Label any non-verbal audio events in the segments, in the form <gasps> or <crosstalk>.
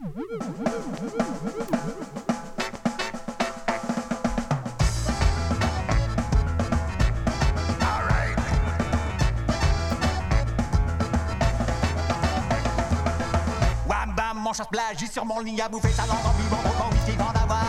Wam bam, mon chapeau a juste sur mon ligne à bouffer, ça n'en t'envie, mon grand envie qui à d'avoir.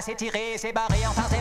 C'est tiré, c'est barré, enfin c'est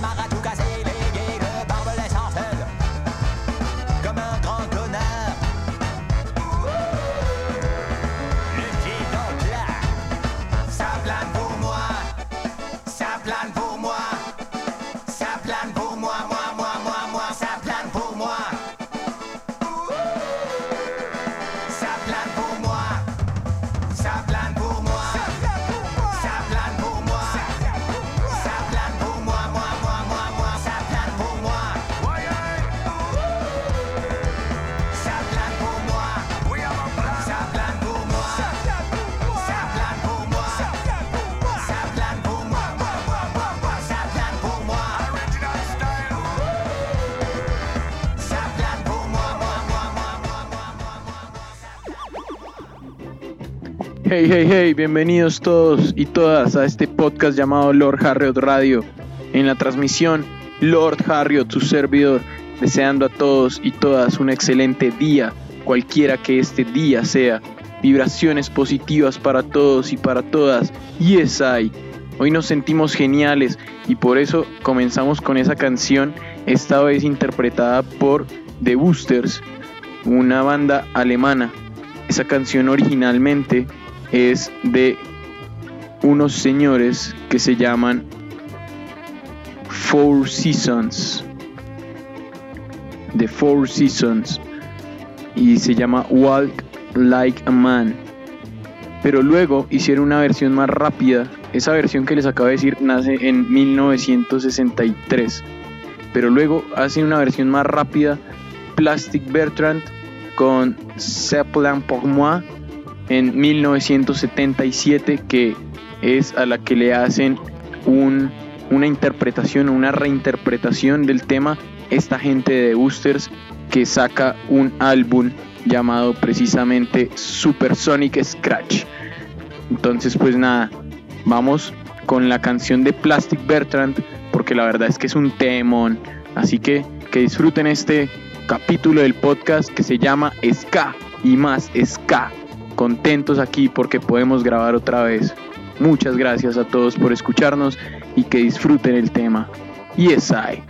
Hey, hey, hey, bienvenidos todos y todas a este podcast llamado Lord Harriot Radio. En la transmisión, Lord Harriot, su servidor, deseando a todos y todas un excelente día, cualquiera que este día sea. Vibraciones positivas para todos y para todas. Yes, I. Hoy nos sentimos geniales y por eso comenzamos con esa canción, esta vez interpretada por The Boosters, una banda alemana. Esa canción originalmente es de unos señores que se llaman Four Seasons. The Four Seasons. Y se llama Walk Like a Man. Pero luego hicieron una versión más rápida. Esa versión que les acabo de decir nace en 1963. Pero luego hacen una versión más rápida. Plastic Bertrand con Zeppelin pour moi en 1977 que es a la que le hacen un- una interpretación, una reinterpretación del tema esta gente de Boosters que saca un álbum llamado precisamente Supersonic Scratch. Entonces pues nada, vamos con la canción de Plastic Bertrand porque la verdad es que es un temón. Así que que disfruten este capítulo del podcast que se llama Ska y más Ska. Contentos aquí porque podemos grabar otra vez. Muchas gracias a todos por escucharnos y que disfruten el tema. Yes, I.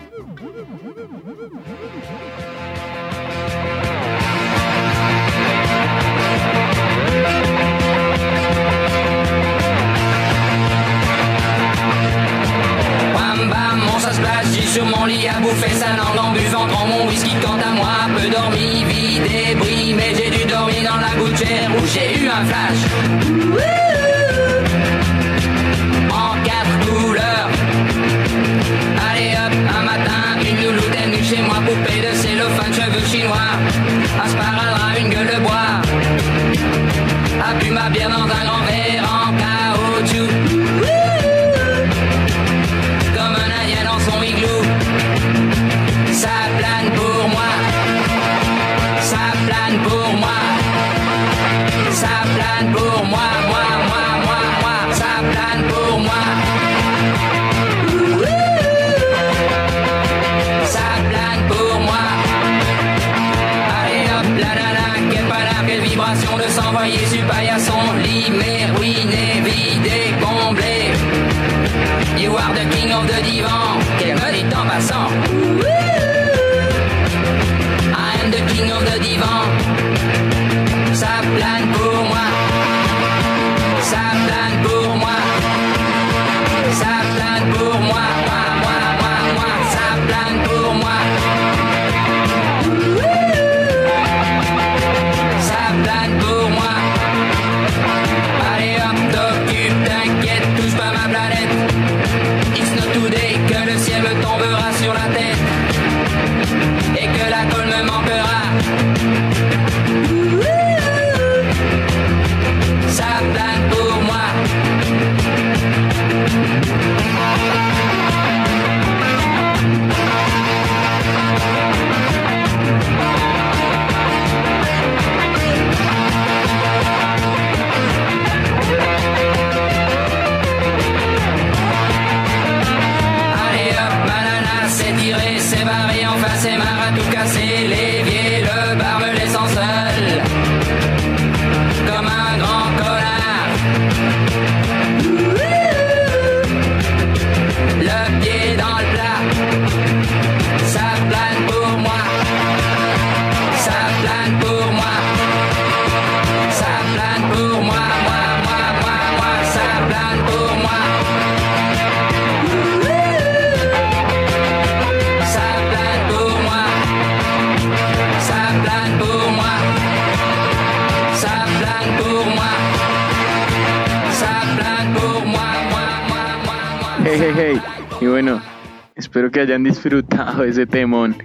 hayan disfrutado ese temón.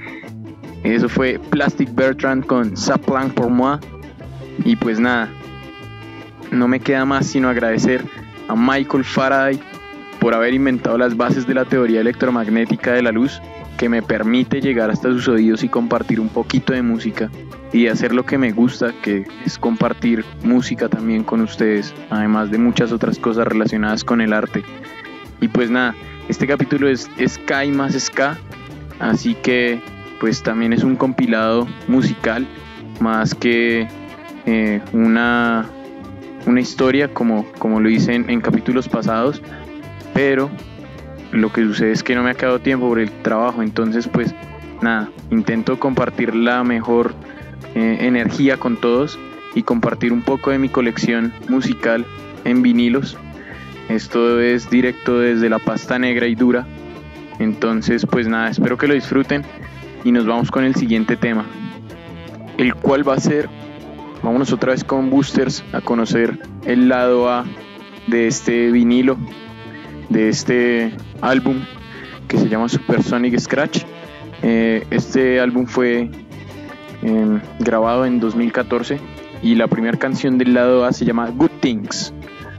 Eso fue Plastic Bertrand con Saplan por moi. Y pues nada, no me queda más sino agradecer a Michael Faraday por haber inventado las bases de la teoría electromagnética de la luz que me permite llegar hasta sus oídos y compartir un poquito de música y hacer lo que me gusta, que es compartir música también con ustedes, además de muchas otras cosas relacionadas con el arte. Y pues nada, este capítulo es Ska y más Ska, así que pues también es un compilado musical más que eh, una, una historia como, como lo hice en, capítulos pasados, pero lo que sucede es que no me ha quedado tiempo por el trabajo, entonces pues nada, intento compartir la mejor eh, energía con todos y compartir un poco de mi colección musical en vinilos. Esto es directo desde la pasta negra y dura. Entonces pues nada, espero que lo disfruten y nos vamos con el siguiente tema, el cual va a ser, vámonos otra vez con Boosters a conocer el lado A de este vinilo, de este álbum que se llama Supersonic Scratch. Eh, este álbum fue eh, grabado en 2014 y la primera canción del lado A se llama Good Things.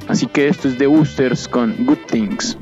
Así que esto es de Boosters con Good Things.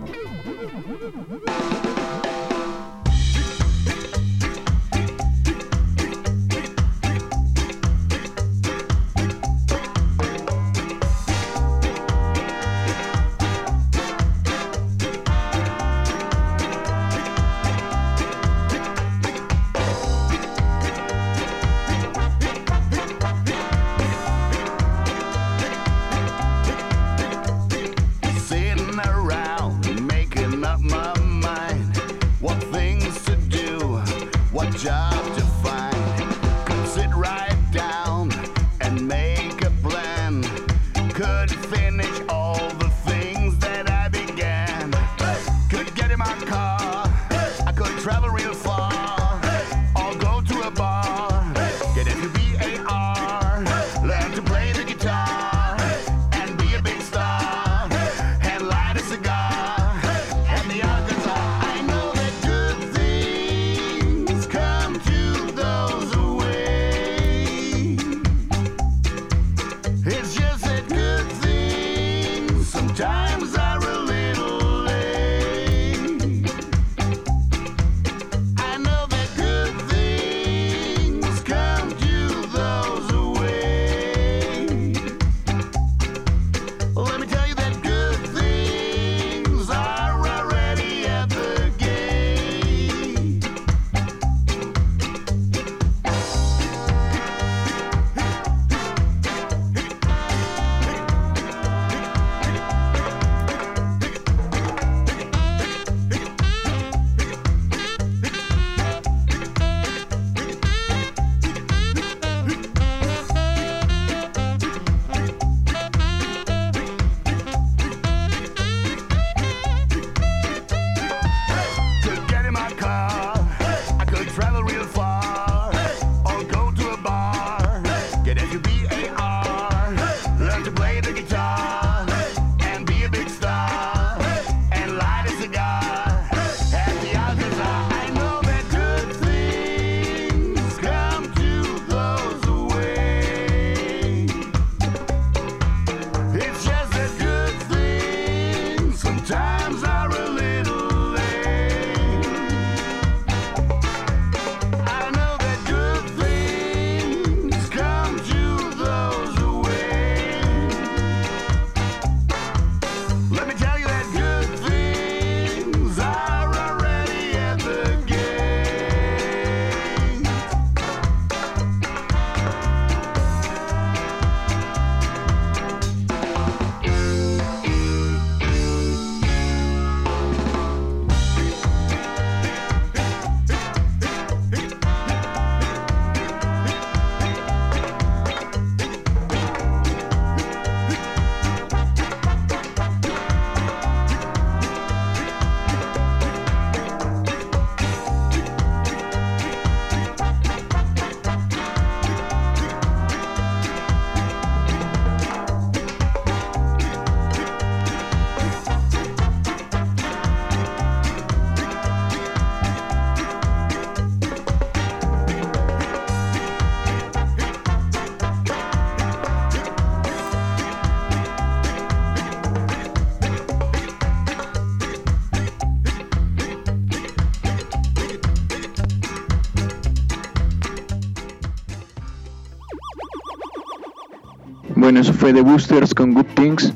Eso fue The Boosters con Good Things.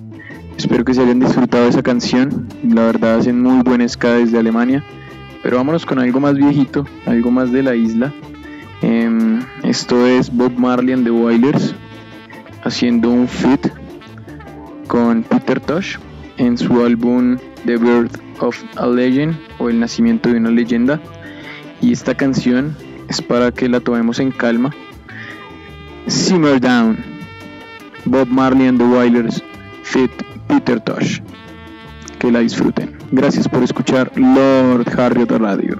Espero que se hayan disfrutado de esa canción. La verdad hacen muy buen ska desde Alemania. Pero vámonos con algo más viejito, algo más de la isla. Em, esto es Bob Marley and the Wailers haciendo un feat con Peter Tosh en su álbum The Birth of a Legend o El Nacimiento de una Leyenda. Y esta canción es para que la tomemos en calma. Simmer Down, Bob Marley and the Wailers, Fit Peter Tosh. Que la disfruten. Gracias por escuchar Lord Harriet Radio.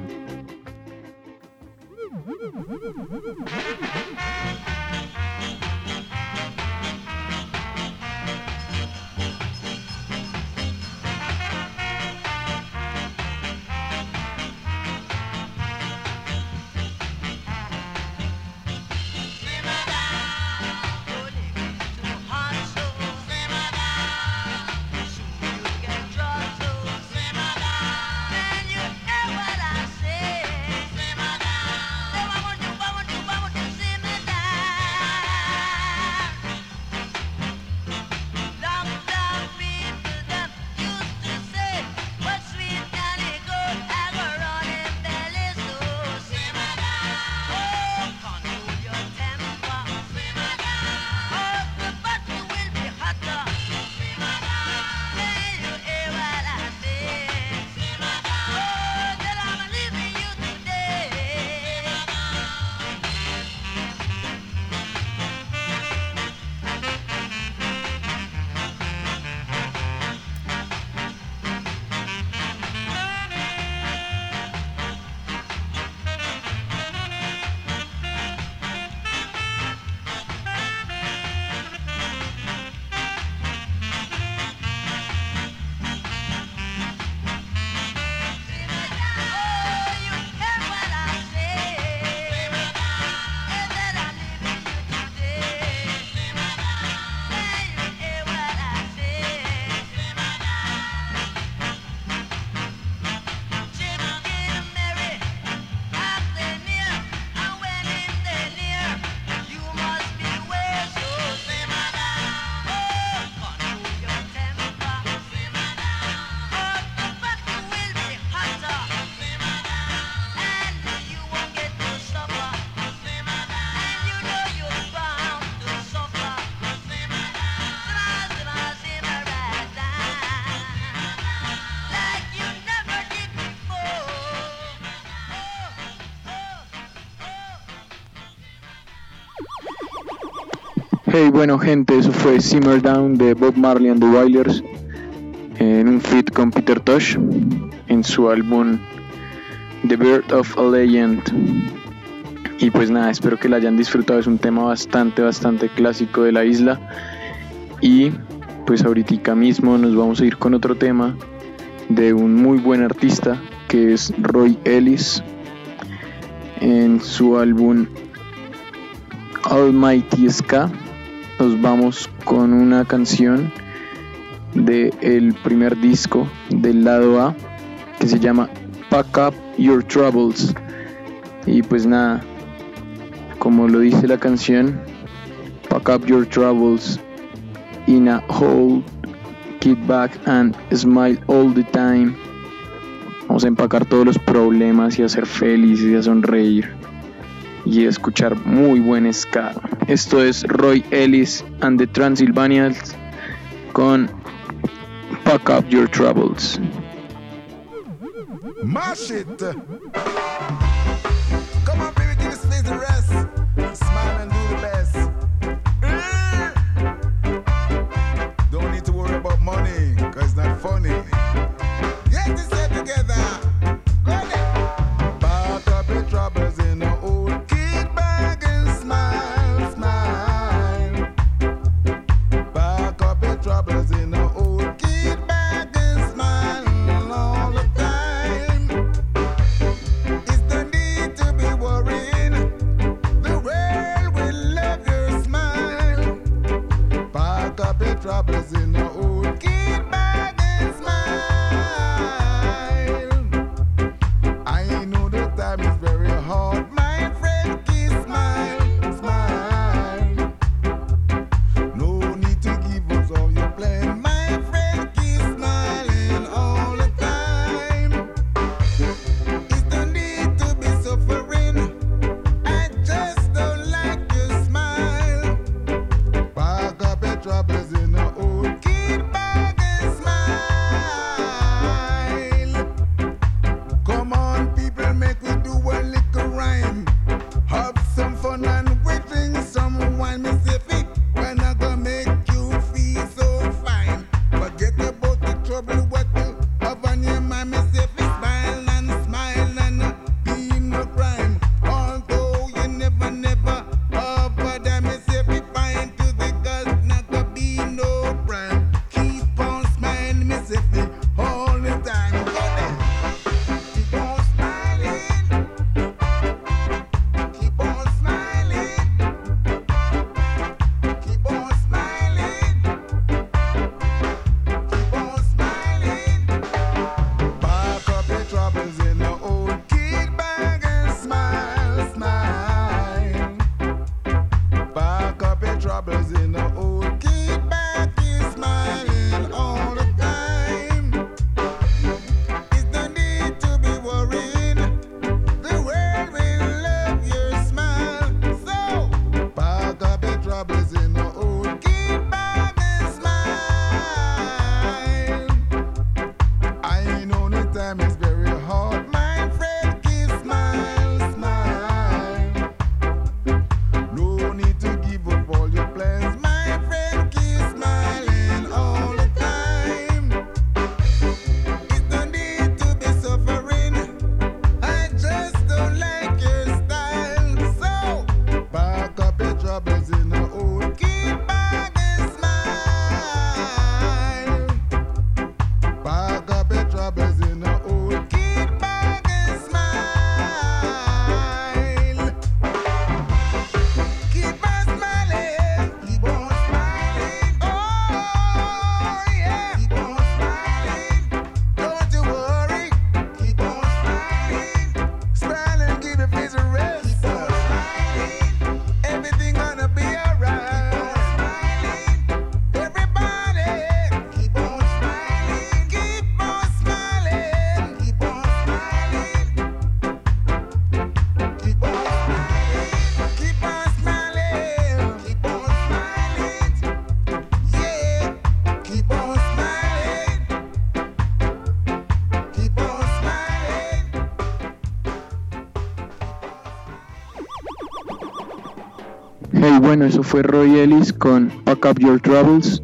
Hey, bueno gente, eso fue Simmer Down de Bob Marley and the Wailers en un feat con Peter Tosh en su álbum The Birth of a Legend. Y pues nada, espero que la hayan disfrutado, es un tema bastante, bastante clásico de la isla. Y pues ahorita mismo nos vamos a ir con otro tema de un muy buen artista que es Roy Ellis en su álbum Almighty Ska nos vamos con una canción del el primer disco del lado A que se llama Pack Up Your Troubles. Y pues nada, como lo dice la canción, Pack Up Your Troubles in a hold, Get back and smile all the time. Vamos a empacar todos los problemas y a ser felices y a sonreír y escuchar muy buen ska. Esto es Roy Ellis and the Transylvanians con Pack Up Your Troubles. Mash it. Bueno, eso fue Roy Ellis con Pack Up Your Troubles.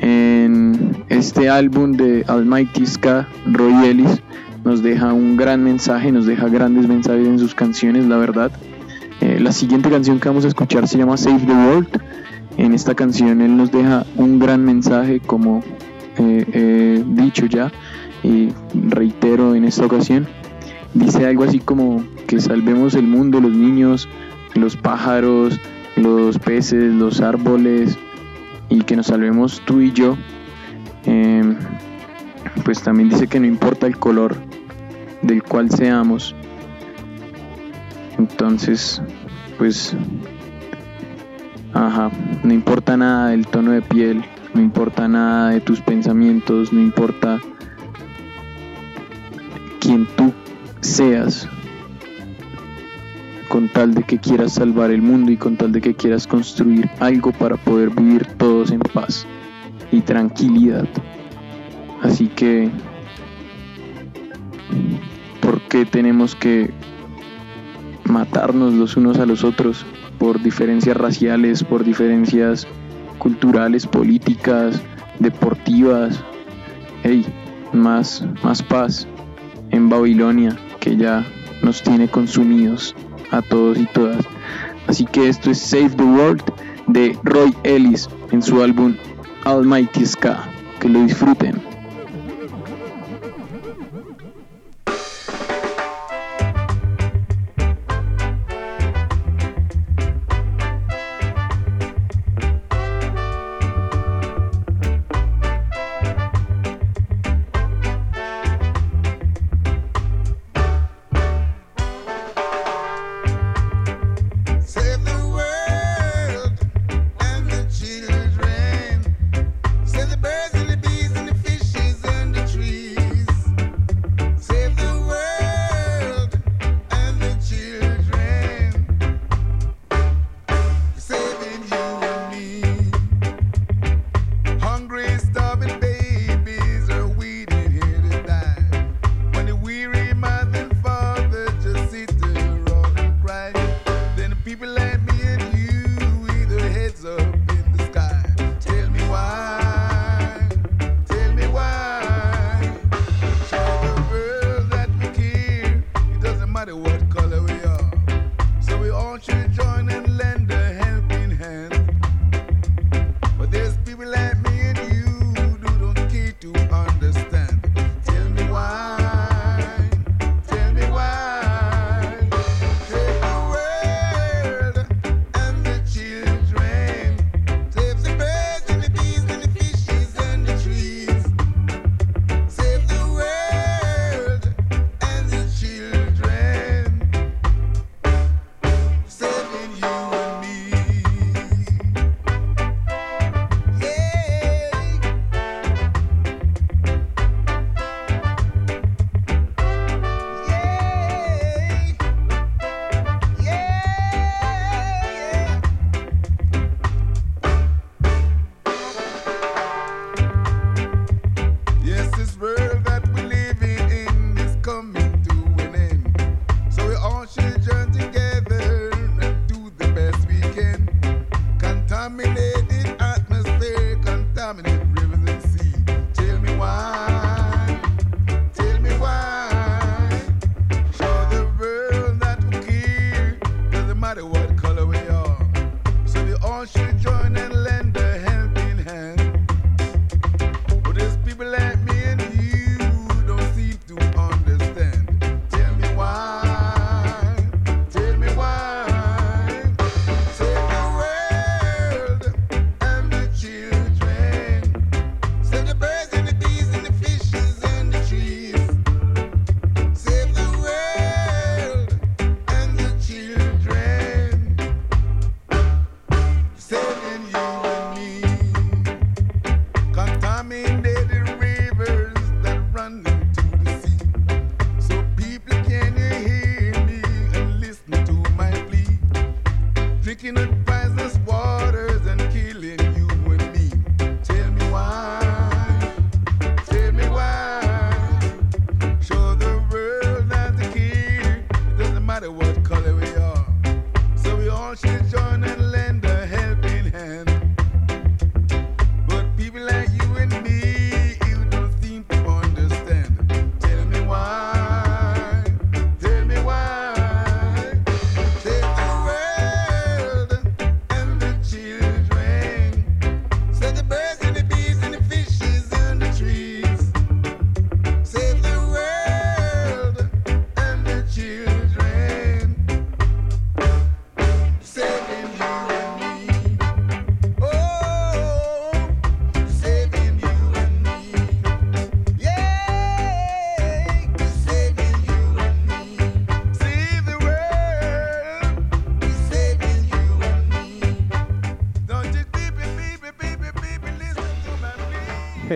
En este álbum de Almighty Ska, Roy Ellis nos deja un gran mensaje, nos deja grandes mensajes en sus canciones, la verdad. Eh, la siguiente canción que vamos a escuchar se llama Save the World. En esta canción él nos deja un gran mensaje, como eh, he dicho ya, y reitero en esta ocasión. Dice algo así como que salvemos el mundo, los niños, los pájaros, los peces, los árboles y que nos salvemos tú y yo. Em, pues también dice que no importa el color del cual seamos. Entonces, pues, ajá, no importa nada del tono de piel, no importa nada de tus pensamientos, no importa quién tú seas, con tal de que quieras salvar el mundo y con tal de que quieras construir algo para poder vivir todos en paz y tranquilidad. Así que, ¿por qué tenemos que matarnos los unos a los otros por diferencias raciales, por diferencias culturales, políticas, deportivas? Hey, más, más paz en Babilonia que ya nos tiene consumidos a todos y todas. Así que esto es Save the World de Roy Ellis en su álbum Almighty Ska. Que lo disfruten.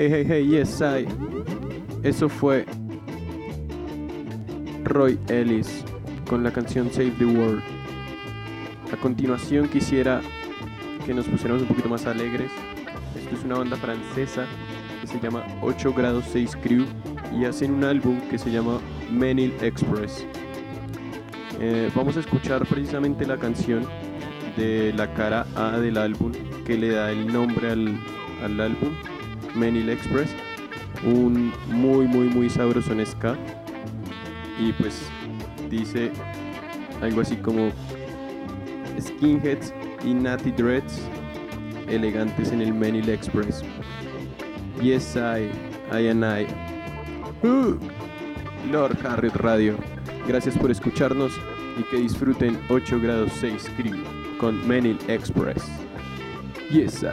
Hey, hey, hey, yes, I. Eso fue Roy Ellis con la canción Save the World. A continuación quisiera que nos pusiéramos un poquito más alegres. Esto es una banda francesa que se llama 8 grados 6 Crew y hacen un álbum que se llama Menil Express. Eh, vamos a escuchar precisamente la canción de la cara A del álbum que le da el nombre al, al álbum, Menil Express. Un muy, muy, muy sabroso en ska. Y pues dice algo así como skinheads y natty dreads elegantes en el Menil Express. Yes, I, I and I. Uh, <gasps> Lord Harriet Radio. Gracias por escucharnos y que disfruten 8 grados 6 Crew con Menil Express. Yes, I.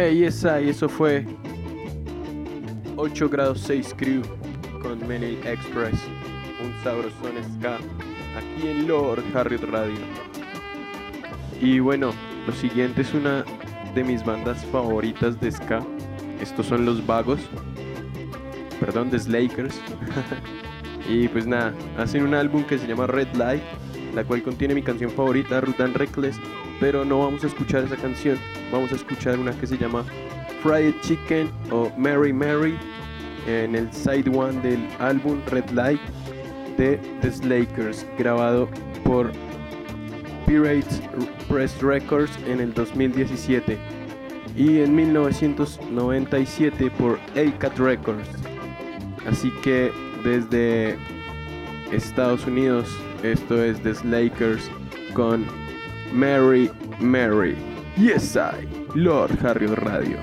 Hey, yes, I. Eso fue 8 grados 6 Crew con Menil Express. Un sabrosón ska aquí en Lord Harriet Radio. Y bueno, lo siguiente es una de mis bandas favoritas de ska. Estos son los Vagos. Perdón, de Slakers. <laughs> y pues nada, hacen un álbum que se llama Red Light, la cual contiene mi canción favorita, Rutan Reckless. Pero no vamos a escuchar esa canción, vamos a escuchar una que se llama Fried Chicken o Mary Mary en el side one del álbum Red Light de The Slakers, grabado por Pirates Press Records en el 2017 y en 1997 por ACAT Records. Así que desde Estados Unidos esto es The Slakers con Mary Mary. Yes I, Lord Harry Radio.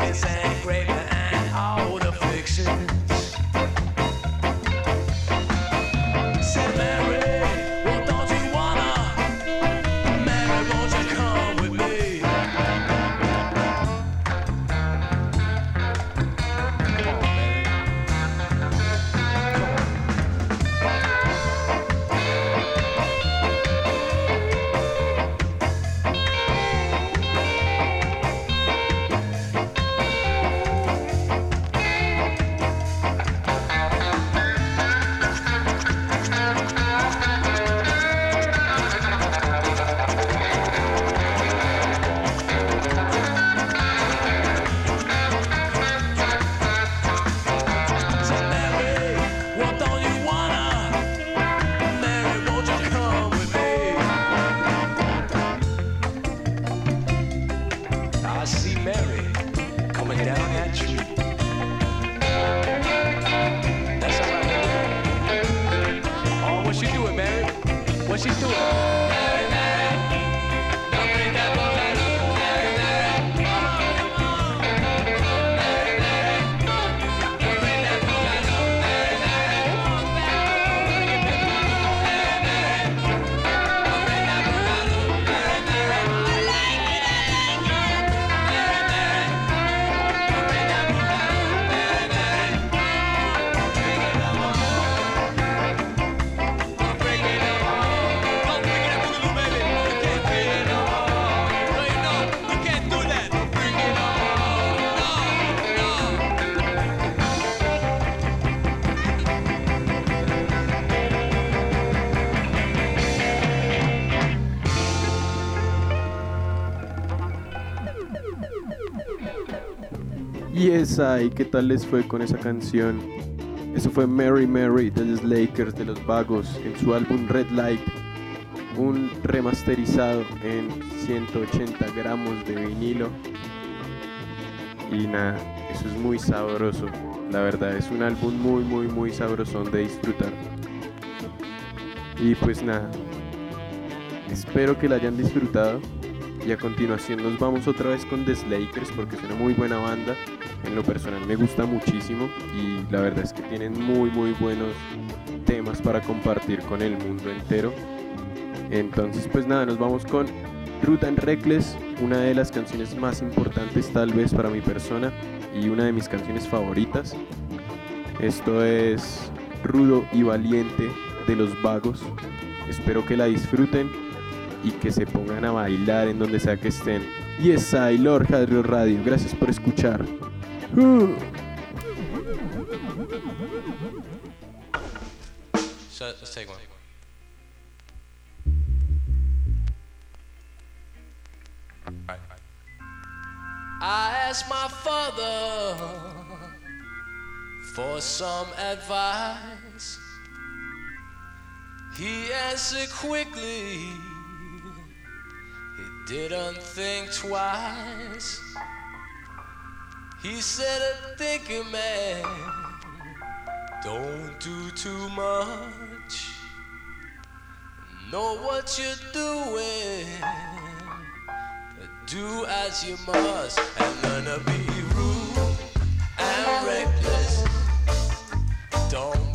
With I, ¿qué tal les fue con esa canción? Eso fue Mary Mary de los Lakers de los Vagos en su álbum Red Light, un remasterizado en 180 gramos de vinilo. Y nada, eso es muy sabroso, la verdad, es un álbum muy, muy, muy sabrosón de disfrutar. Y pues nada, espero que la hayan disfrutado. Y a continuación nos vamos otra vez con The Slakers porque es una muy buena banda. En lo personal me gusta muchísimo y la verdad es que tienen muy muy buenos temas para compartir con el mundo entero. Entonces pues nada, nos vamos con Ruth and Reckless, una de las canciones más importantes tal vez para mi persona y una de mis canciones favoritas. Esto es Rudo y Valiente de los Vagos. Espero que la disfruten y que se pongan a bailar en donde sea que estén. Yes, I, Lord Hadrio Radio. Gracias por escuchar. Uh. So let's take one. I asked my father for some advice. He answered quickly, didn't think twice. He said, a thinking man, don't do too much. Know what you're doing do as you must and learn to be rude and reckless. Don't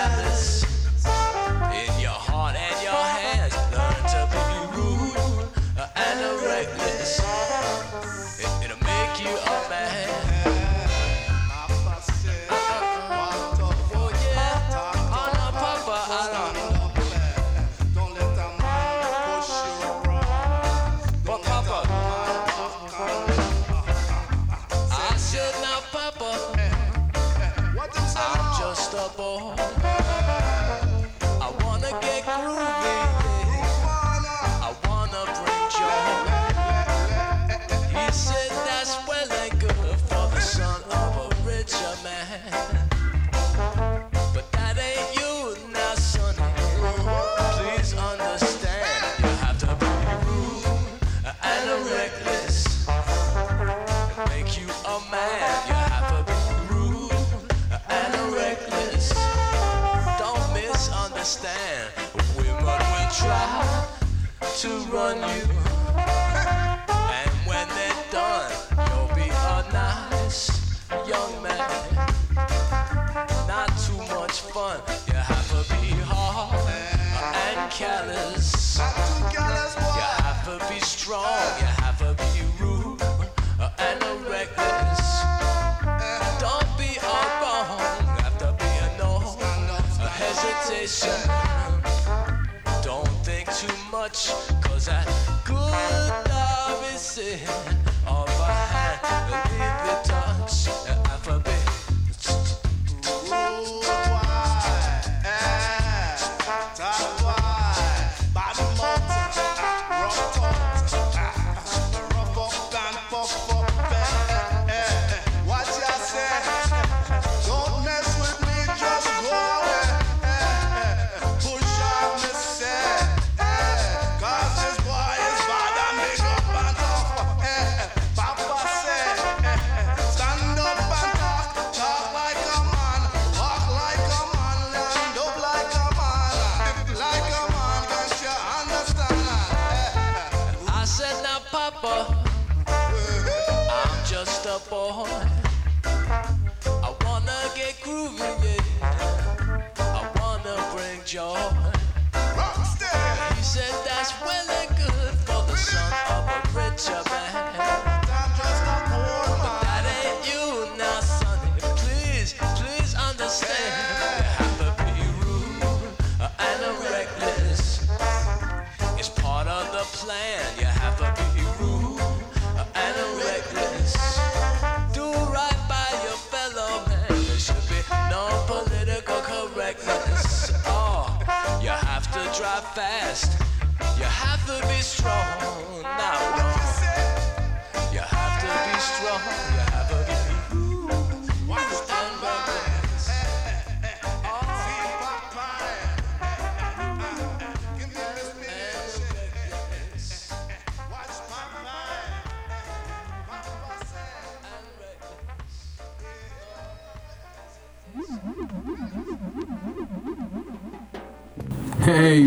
careless. In your heart and your hands, learn to be rude and reckless. It, it'll make you a man. Oh yeah, oh to run you. And when they're done, you'll be a nice young man. Not too much fun. You have to be hard and callous. You have to be strong. You have to be rude and reckless. Don't be all wrong. Have to be a no. A hesitation. Much, cause that good love is in hand. Leave it touch.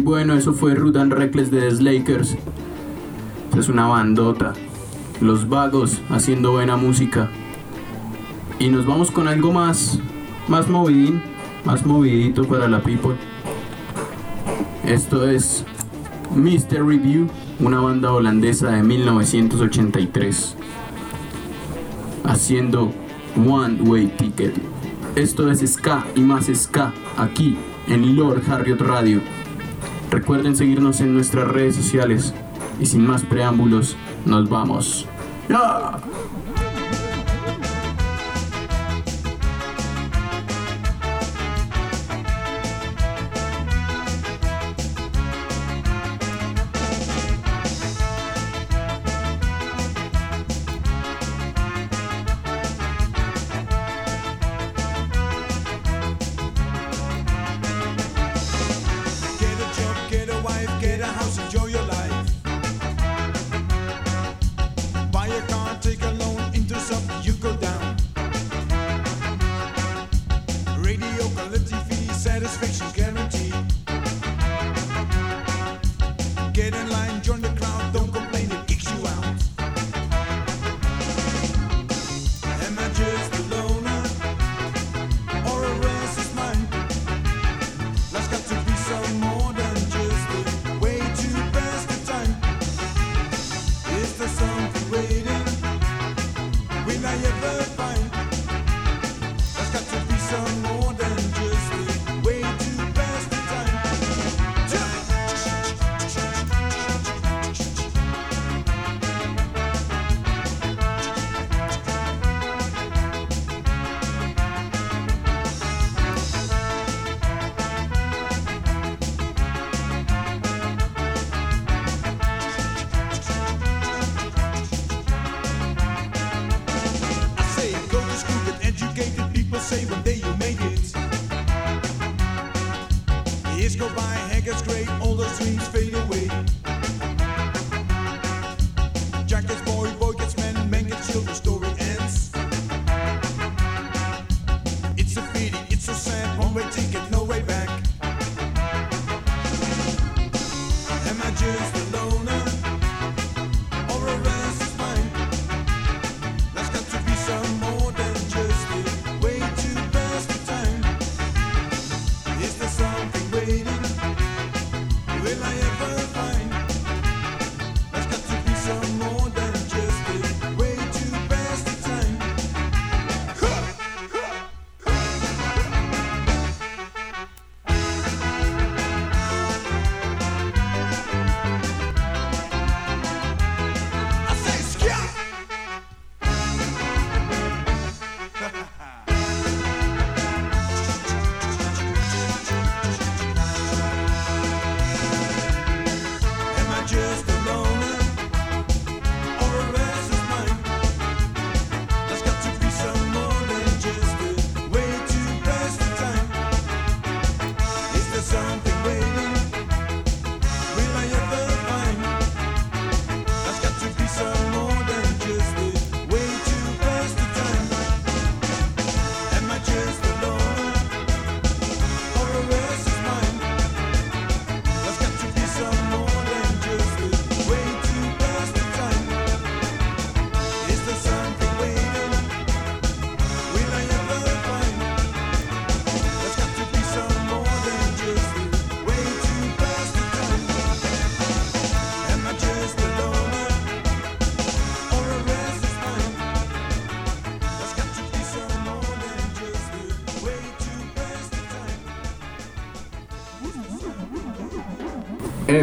Bueno, eso fue Rude and Reckless de The Slakers. Es una bandota. Los vagos haciendo buena música. Y nos vamos con algo más, más movidín, más movidito para la people. Esto es Mr. Review, una banda holandesa de 1983. Haciendo One Way Ticket. Esto es Ska y más Ska aquí en Lord Harriot Radio. Recuerden seguirnos en nuestras redes sociales. Y sin más preámbulos, nos vamos.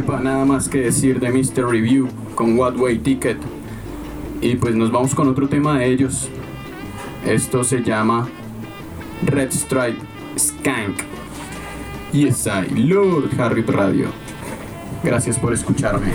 quepa nada más que decir de Mr. Review con What Way Ticket. Y pues nos vamos con otro tema de ellos. Esto se llama Red Stripe Skank. Yes, I, Lord Harry Radio. Gracias por escucharme.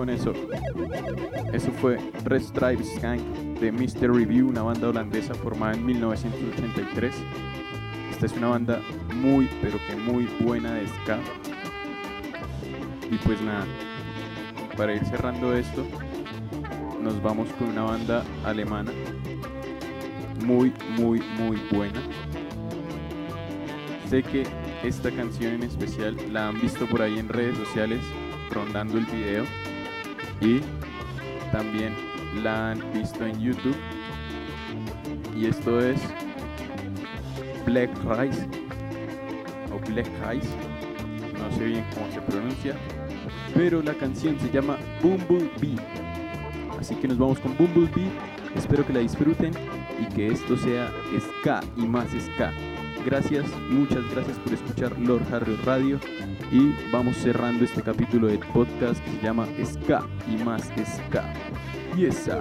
Con eso? Eso fue Red Stripes Gang de Mr. Review, una banda holandesa formada en 1983. Esta es una banda muy, pero que muy buena de ska. Y pues nada, para ir cerrando esto, nos vamos con una banda alemana muy, muy, muy buena. Sé que esta canción en especial la han visto por ahí en redes sociales rondando el video y también la han visto en YouTube. Y esto es Black Rice o Black Rice, no sé bien cómo se pronuncia, pero la canción se llama Bumblebee. Así que nos vamos con Bumblebee. Espero que la disfruten y que esto sea ska y más ska. Gracias, muchas gracias por escuchar Lord Harry Radio y vamos cerrando este capítulo del podcast que se llama Ska y más Ska. Yes, I.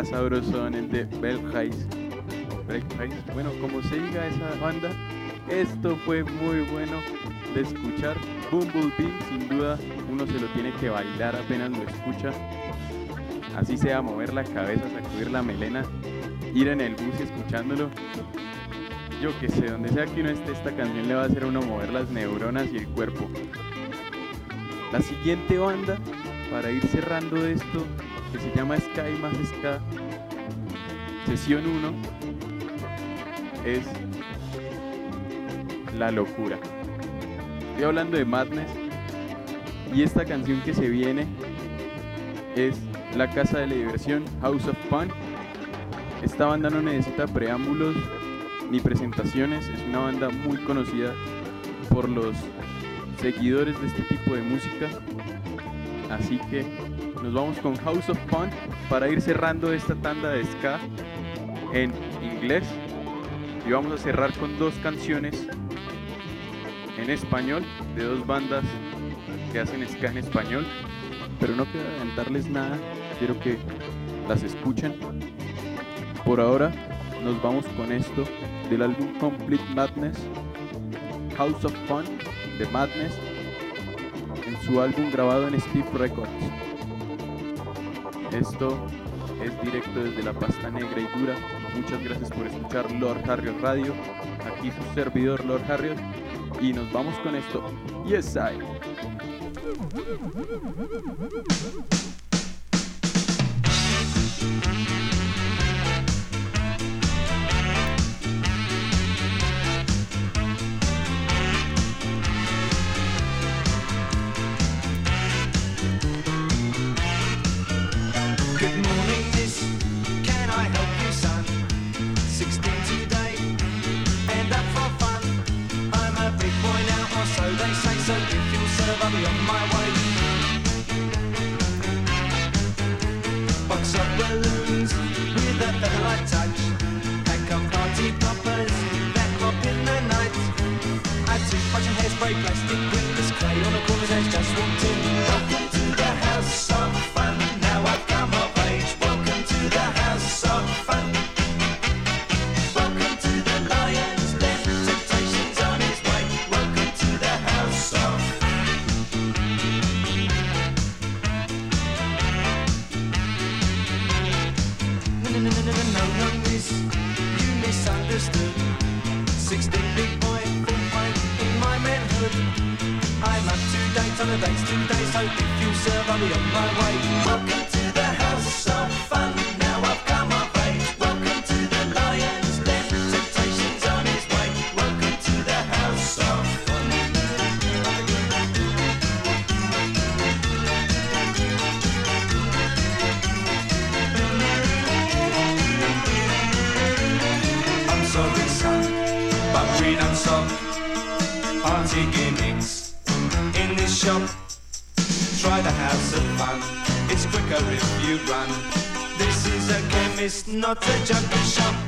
Es sabrosón de Belheis. Belheis, bueno, como se diga esa banda, esto fue muy bueno de escuchar. Bumblebee, sin duda, uno se lo tiene que bailar apenas lo escucha. Así sea, mover la cabeza, sacudir la melena, ir en el bus escuchándolo. yo que sé, donde sea que uno esté, esta canción le va a hacer a uno mover las neuronas y el cuerpo. La siguiente banda, para ir cerrando esto, se llama Sky más Ska, sesión 1, es La Locura. Estoy hablando de Madness y esta canción que se viene es La Casa de la Diversión, House of Fun. Esta banda no necesita preámbulos ni presentaciones, es una banda muy conocida por los seguidores de este tipo de música. Así que nos vamos con House of Fun para ir cerrando esta tanda de ska en inglés. Y vamos a cerrar con dos canciones en español de dos bandas que hacen ska en español. Pero no quiero adelantarles nada, quiero que las escuchen. Por ahora nos vamos con esto del álbum Complete Madness, House of Fun de Madness, en su álbum grabado en Steve Records. Esto es directo desde la pasta negra y dura. Muchas gracias por escuchar Lord Harriot Radio. Aquí su servidor Lord Harriot. Y nos vamos con esto. Yes, I. noce dziadny shop.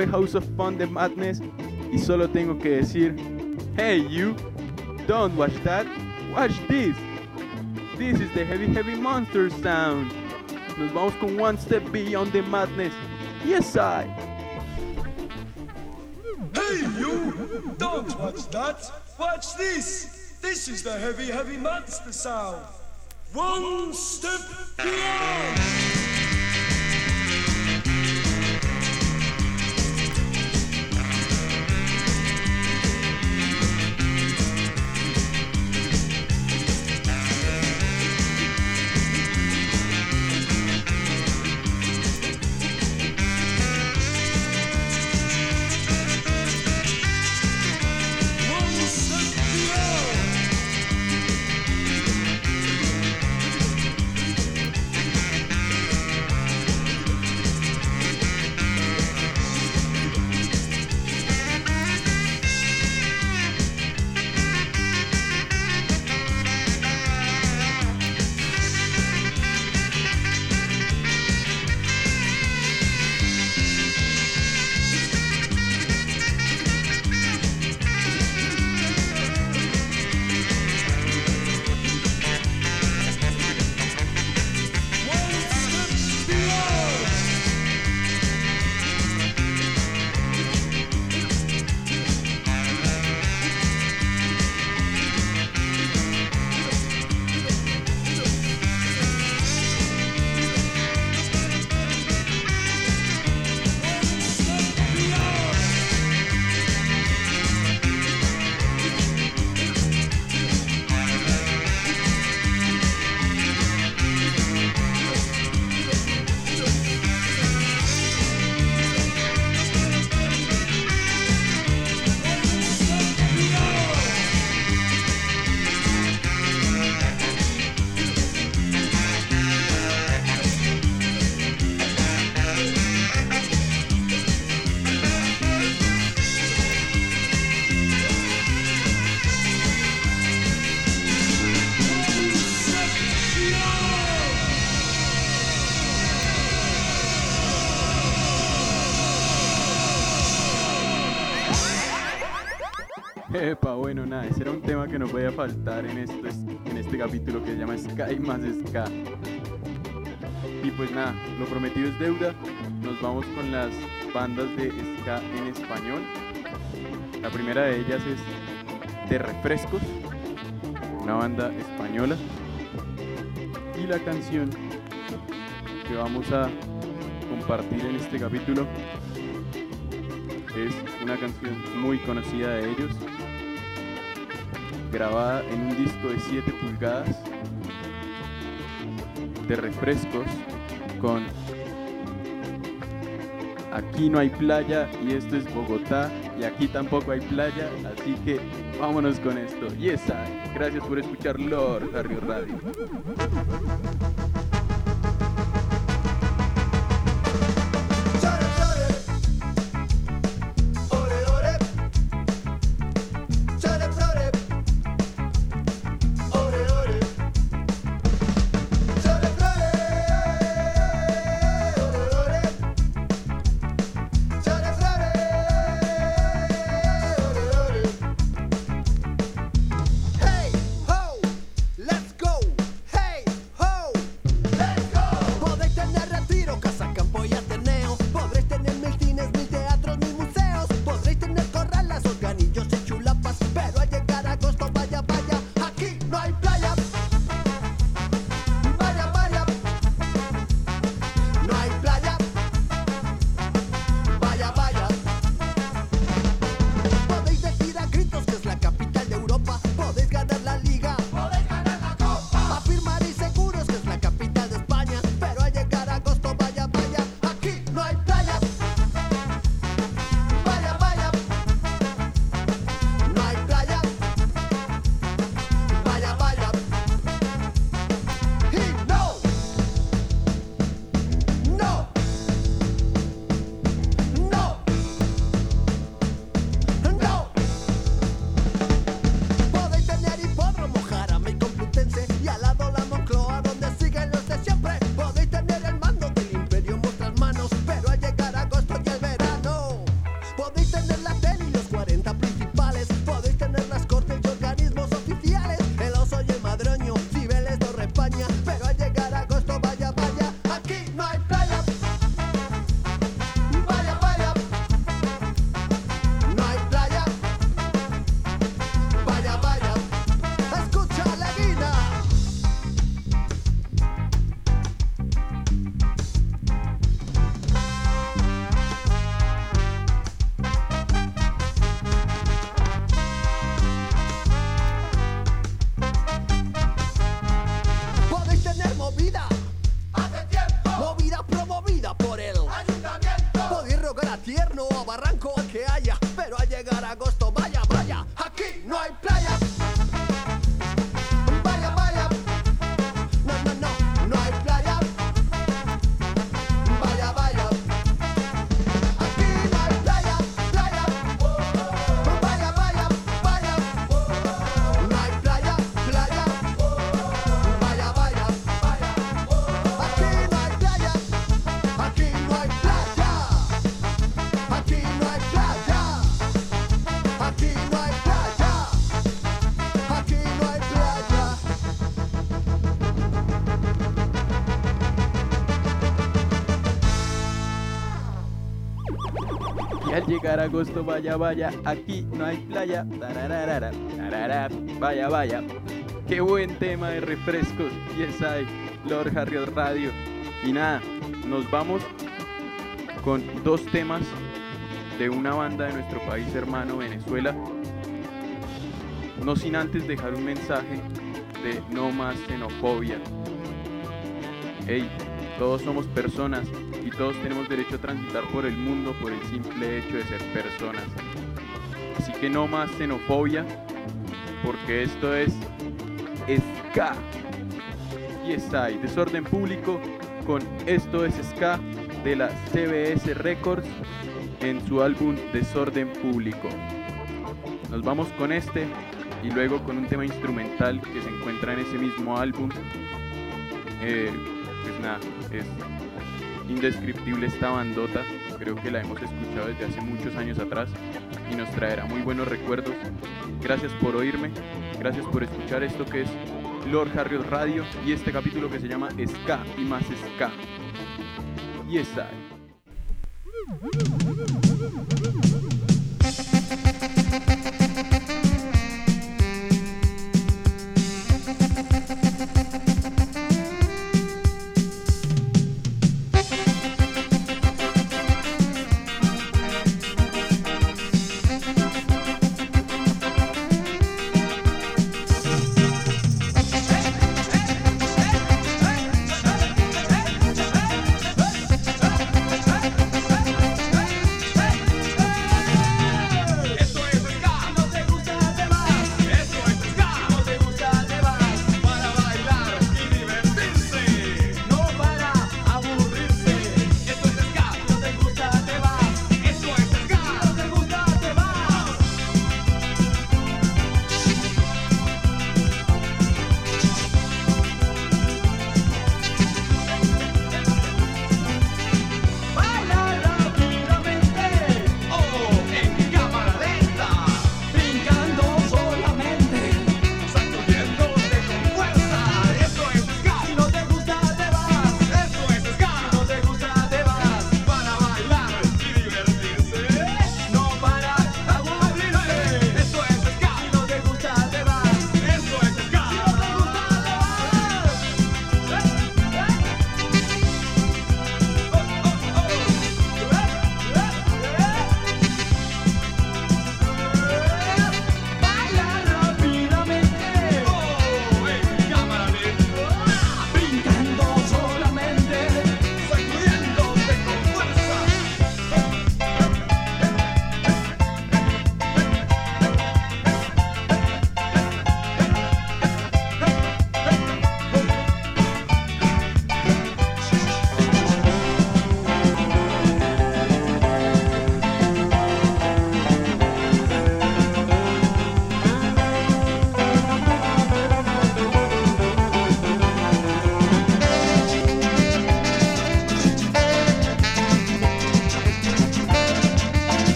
Fue House of Fun de Madness. Y solo tengo que decir: Hey, you, don't watch that, watch this. This is the Heavy Heavy Monster sound. Nos vamos con One Step Beyond the Madness. Yes, I. Hey, you! Don't watch that! Watch this! This is the heavy, heavy monster sound! One step beyond! Tema que no podía faltar en este, en este capítulo que se llama Sky más Ska. Y pues nada, lo prometido es deuda. Nos vamos con las bandas de Ska en español. La primera de ellas es De Refrescos, una banda española. Y la canción que vamos a compartir en este capítulo es una canción muy conocida de ellos, grabada en un disco de 7 pulgadas de refrescos con Aquí no hay playa y esto es Bogotá y aquí tampoco hay playa, así que vámonos con esto. Yes, I. gracias por escuchar Lord Harry Radio. Agosto, vaya, vaya, aquí no hay playa. Vaya, vaya. Qué buen tema de refrescos. Yes, I, Lord Harry Radio. Y nada, nos vamos con dos temas de una banda de nuestro país hermano Venezuela. No sin antes dejar un mensaje de no más xenofobia. Hey, todos somos personas todos tenemos derecho a transitar por el mundo por el simple hecho de ser personas. Así que no más xenofobia, porque esto es ska. Y está ahí, desorden público con Esto es ska de la CBS Records en su álbum Desorden Público. Nos vamos con este y luego con un tema instrumental que se encuentra en ese mismo álbum. Eh, pues nada, es indescriptible esta bandota. Creo que la hemos escuchado desde hace muchos años atrás y nos traerá muy buenos recuerdos. Gracias por oírme, gracias por escuchar esto que es Lord Harriot Radio y este capítulo que se llama Ska y más Ska. Y está.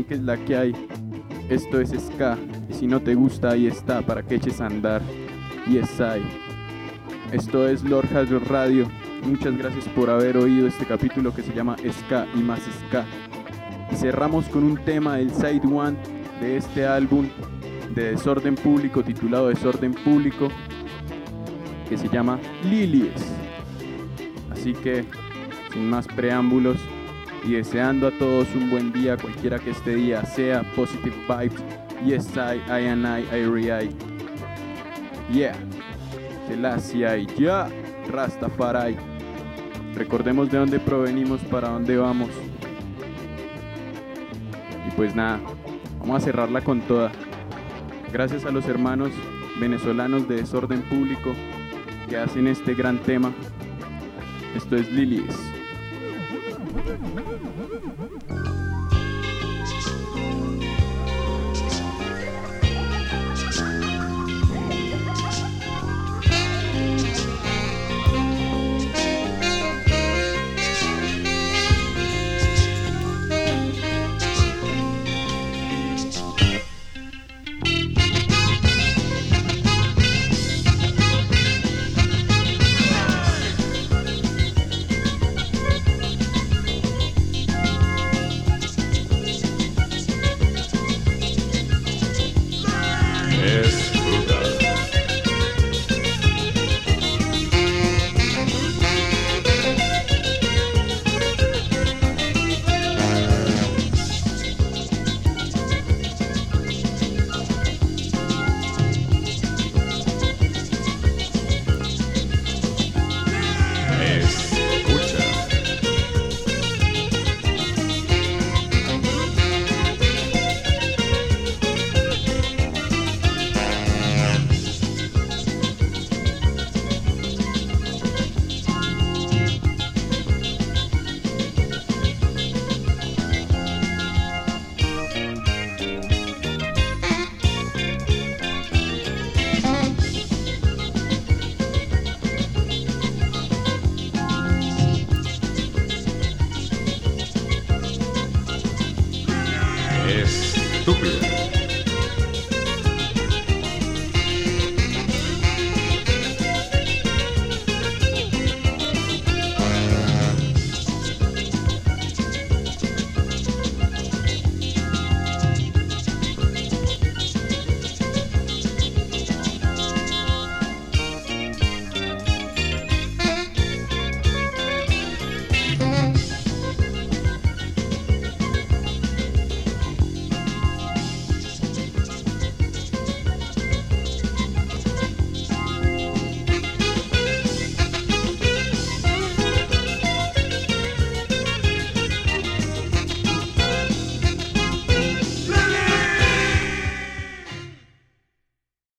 Saben que es la que hay. Esto es Ska. Y si no te gusta, ahí está, para que eches a andar. Y es ahí. Esto es Hazard Radio. Muchas gracias por haber oído este capítulo que se llama Ska y más Ska. Y cerramos con un tema del Side One de este álbum de Desorden Público, titulado Desorden Público, que se llama Lilies. Así que, sin más preámbulos, y deseando a todos un buen día, cualquiera que este día sea, positive vibes, yes I, I and I, I re I. Yeah, Selassie ya, Rastafari. Recordemos de dónde provenimos, para dónde vamos. Y pues nada, vamos a cerrarla con toda. Gracias a los hermanos venezolanos de Desorden Público que hacen este gran tema. Esto es Lilies.